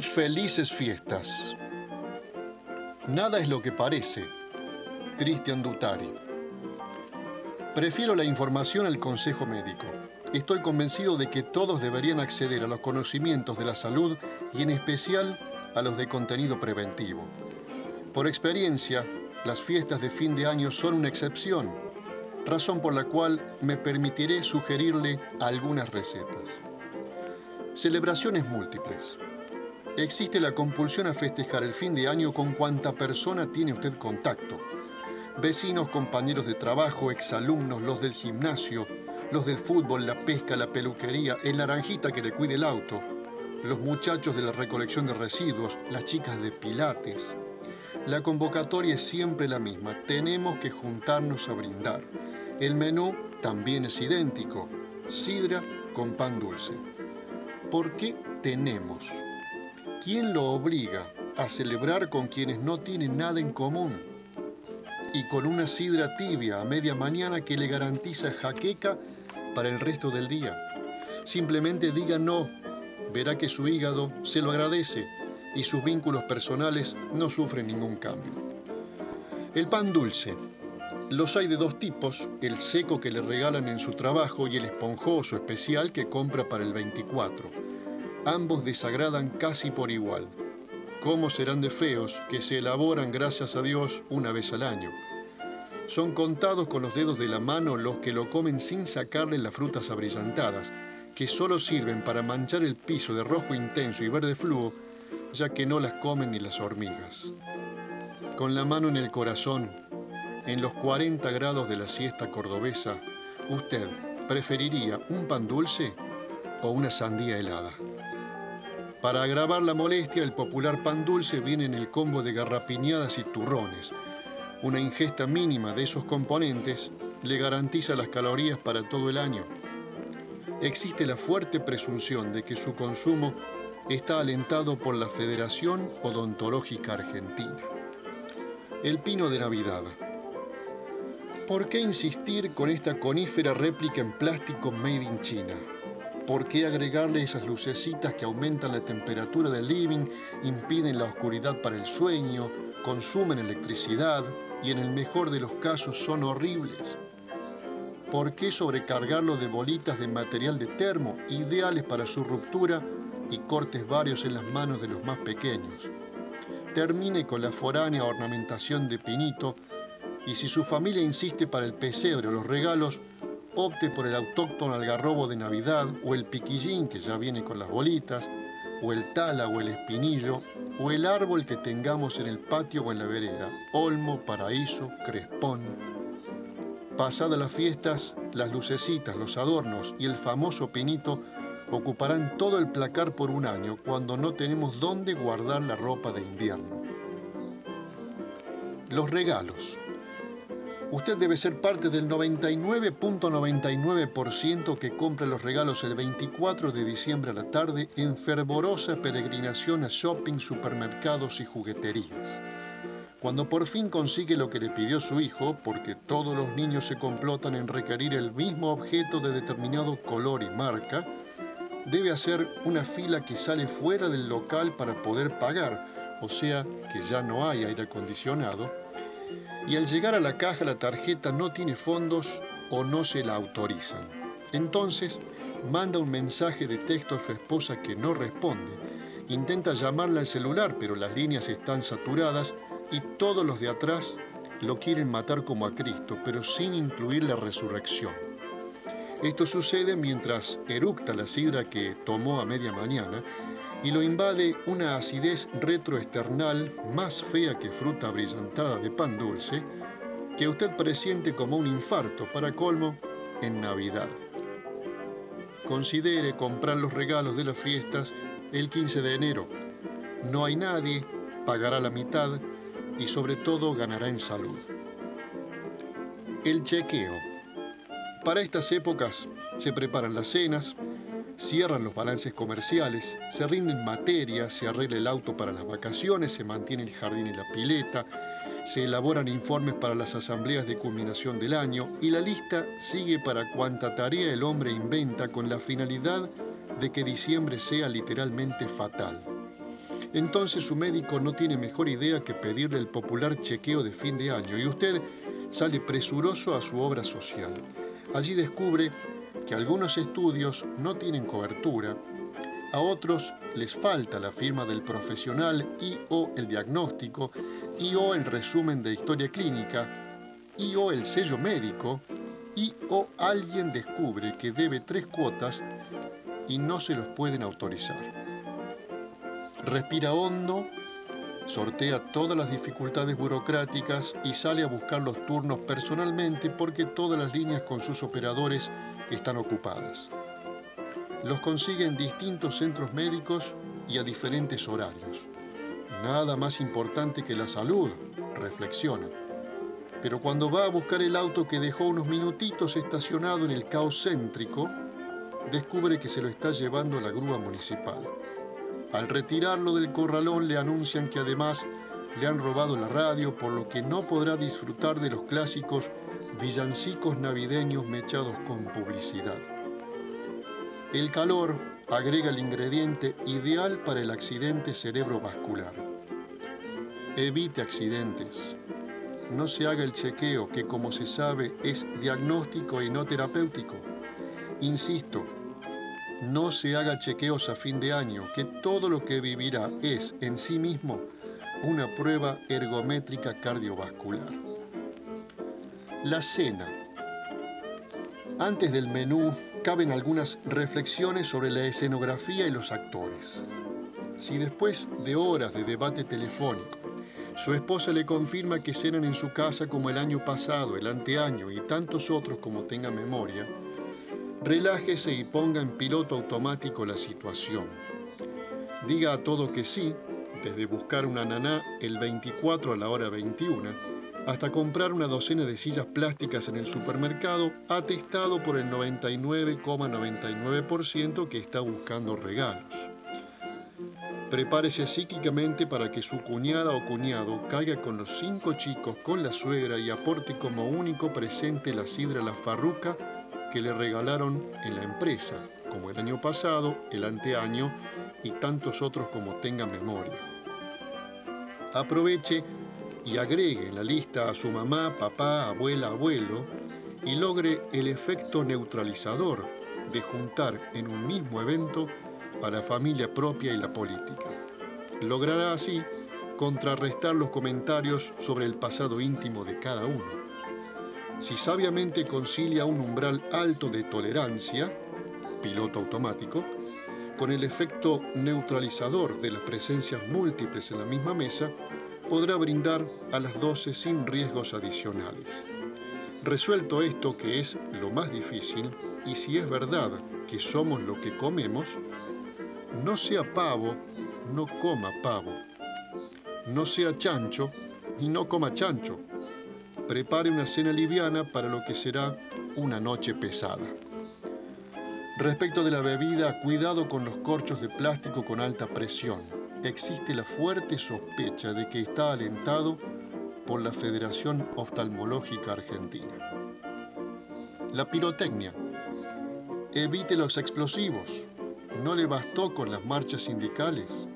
Infelices fiestas. Nada es lo que parece. Cristian Dutari. Prefiero la información al consejo médico. Estoy convencido de que todos deberían acceder a los conocimientos de la salud y en especial a los de contenido preventivo. Por experiencia, las fiestas de fin de año son una excepción, razón por la cual me permitiré sugerirle algunas recetas. Celebraciones múltiples. Existe la compulsión a festejar el fin de año con cuanta persona tiene usted contacto. Vecinos, compañeros de trabajo, exalumnos, los del gimnasio, los del fútbol, la pesca, la peluquería, el naranjita que le cuide el auto, los muchachos de la recolección de residuos, las chicas de pilates. La convocatoria es siempre la misma. Tenemos que juntarnos a brindar. El menú también es idéntico. Sidra con pan dulce. ¿Por qué tenemos? ¿Quién lo obliga a celebrar con quienes no tienen nada en común? Y con una sidra tibia a media mañana que le garantiza jaqueca para el resto del día. Simplemente diga no, verá que su hígado se lo agradece y sus vínculos personales no sufren ningún cambio. El pan dulce. Los hay de dos tipos, el seco que le regalan en su trabajo y el esponjoso especial que compra para el 24. Ambos desagradan casi por igual. ¿Cómo serán de feos que se elaboran, gracias a Dios, una vez al año? Son contados con los dedos de la mano los que lo comen sin sacarle las frutas abrillantadas, que solo sirven para manchar el piso de rojo intenso y verde fluo, ya que no las comen ni las hormigas. Con la mano en el corazón, en los 40 grados de la siesta cordobesa, ¿usted preferiría un pan dulce o una sandía helada? Para agravar la molestia, el popular pan dulce viene en el combo de garrapiñadas y turrones, una ingesta mínima de esos componentes le garantiza las calorías para todo el año. Existe la fuerte presunción de que su consumo está alentado por la Federación Odontológica Argentina. El pino de Navidad. ¿Por qué insistir con esta conífera réplica en plástico made in China? ¿Por qué agregarle esas lucecitas que aumentan la temperatura del living, impiden la oscuridad para el sueño, consumen electricidad, y en el mejor de los casos son horribles. ¿Por qué sobrecargarlo de bolitas de material de termo, ideales para su ruptura y cortes varios en las manos de los más pequeños? Termine con la foránea ornamentación de pinito y si su familia insiste para el pesebre o los regalos, opte por el autóctono algarrobo de Navidad o el piquillín que ya viene con las bolitas, o el tala o el espinillo, o el árbol que tengamos en el patio o en la vereda, olmo, paraíso, crespón. Pasadas las fiestas, las lucecitas, los adornos y el famoso pinito ocuparán todo el placar por un año cuando no tenemos dónde guardar la ropa de invierno. Los regalos. Usted debe ser parte del 99.99% que compra los regalos el 24 de diciembre a la tarde en fervorosa peregrinación a shopping, supermercados y jugueterías. Cuando por fin consigue lo que le pidió su hijo, porque todos los niños se complotan en requerir el mismo objeto de determinado color y marca, debe hacer una fila que sale fuera del local para poder pagar, o sea que ya no hay aire acondicionado, y al llegar a la caja la tarjeta no tiene fondos o no se la autorizan. Entonces manda un mensaje de texto a su esposa que no responde. Intenta llamarla al celular, pero las líneas están saturadas y todos los de atrás lo quieren matar como a Cristo, pero sin incluir la resurrección. Esto sucede mientras eructa la sidra que tomó a media mañana y lo invade una acidez retroesternal más fea que fruta brillantada de pan dulce, que usted presiente como un infarto para colmo en Navidad. Considere comprar los regalos de las fiestas el 15 de enero. No hay nadie, pagará la mitad y sobre todo ganará en salud. El chequeo. Para estas épocas se preparan las cenas, cierran los balances comerciales, se rinden materias, se arregla el auto para las vacaciones, se mantiene el jardín y la pileta, se elaboran informes para las asambleas de culminación del año y la lista sigue para cuanta tarea el hombre inventa con la finalidad de que diciembre sea literalmente fatal. entonces su médico no tiene mejor idea que pedirle el popular chequeo de fin de año y usted sale presuroso a su obra social. Allí descubre que algunos estudios no tienen cobertura, a otros les falta la firma del profesional y o el diagnóstico y o el resumen de historia clínica y o el sello médico y o alguien descubre que debe tres cuotas y no se los pueden autorizar. Respira hondo, sortea todas las dificultades burocráticas y sale a buscar los turnos personalmente porque todas las líneas con sus operadores están ocupadas. Los consigue en distintos centros médicos y a diferentes horarios. Nada más importante que la salud, reflexiona. Pero cuando va a buscar el auto que dejó unos minutitos estacionado en el caos céntrico, descubre que se lo está llevando la grúa municipal. Al retirarlo del corralón le anuncian que además le han robado la radio, por lo que no podrá disfrutar de los clásicos villancicos navideños mechados con publicidad. El calor agrega el ingrediente ideal para el accidente cerebrovascular. Evite accidentes. No se haga el chequeo que como se sabe es diagnóstico y no terapéutico. Insisto, no se haga chequeos a fin de año, que todo lo que vivirá es en sí mismo una prueba ergométrica cardiovascular. La cena. Antes del menú caben algunas reflexiones sobre la escenografía y los actores. Si después de horas de debate telefónico, su esposa le confirma que cenan en su casa como el año pasado, el anteaño y tantos otros como tenga memoria, relájese y ponga en piloto automático la situación. Diga a todo que sí, desde buscar una naná el 24 a la hora 21, hasta comprar una docena de sillas plásticas en el supermercado, atestado por el 99,99% que está buscando regalos. Prepárese psíquicamente para que su cuñada o cuñado caiga con los cinco chicos con la suegra y aporte como único presente la sidra La Farruca que le regalaron en la empresa, como el año pasado, el anteaño y tantos otros como tenga memoria. Aproveche y agregue en la lista a su mamá, papá, abuela, abuelo y logre el efecto neutralizador de juntar en un mismo evento a la familia propia y la política. Logrará así contrarrestar los comentarios sobre el pasado íntimo de cada uno si sabiamente concilia un umbral alto de tolerancia, piloto automático, con el efecto neutralizador de las presencias múltiples en la misma mesa, podrá brindar a las 12 sin riesgos adicionales. Resuelto esto que es lo más difícil, y si es verdad que somos lo que comemos, no sea pavo, no coma pavo. No sea chancho y no coma chancho prepare una cena liviana para lo que será una noche pesada. Respecto de la bebida, cuidado con los corchos de plástico con alta presión. Existe la fuerte sospecha de que está alentado por la Federación Oftalmológica Argentina. La pirotecnia. Evite los explosivos. ¿No le bastó con las marchas sindicales?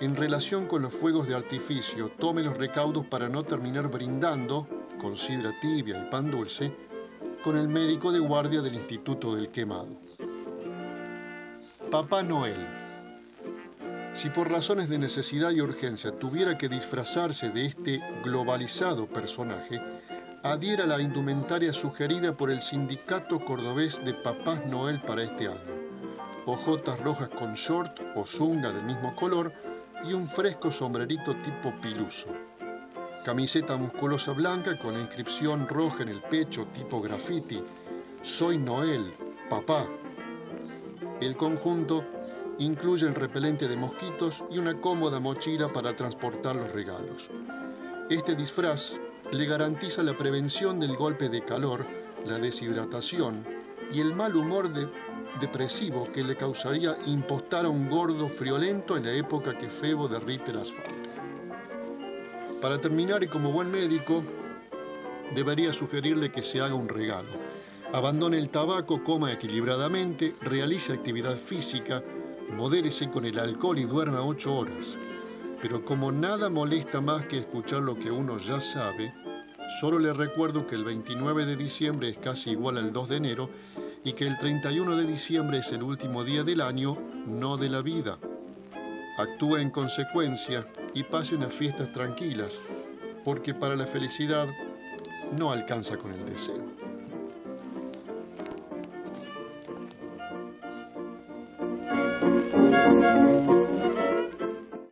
En relación con los fuegos de artificio, tome los recaudos para no terminar brindando con sidra tibia y pan dulce con el médico de guardia del Instituto del Quemado. Papá Noel. Si por razones de necesidad y urgencia tuviera que disfrazarse de este globalizado personaje, adhiera la indumentaria sugerida por el Sindicato Cordobés de Papás Noel para este año. Ojotas rojas con short o zunga del mismo color y un fresco sombrerito tipo piluso camiseta musculosa blanca con inscripción roja en el pecho tipo graffiti, Soy Noel, papá. El conjunto incluye el repelente de mosquitos y una cómoda mochila para transportar los regalos. Este disfraz le garantiza la prevención del golpe de calor, la deshidratación y el mal humor depresivo que le causaría impostar a un gordo friolento en la época que Febo derrite el asfalto. Para terminar, y como buen médico, debería sugerirle que se haga un regalo. Abandone el tabaco, coma equilibradamente, realice actividad física, modérese con el alcohol y duerma 8 horas. Pero como nada molesta más que escuchar lo que uno ya sabe, solo le recuerdo que el 29 de diciembre es casi igual al 2 de enero y que el 31 de diciembre es el último día del año, no de la vida. Actúe en consecuencia y pase unas fiestas tranquilas, porque para la felicidad no alcanza con el deseo.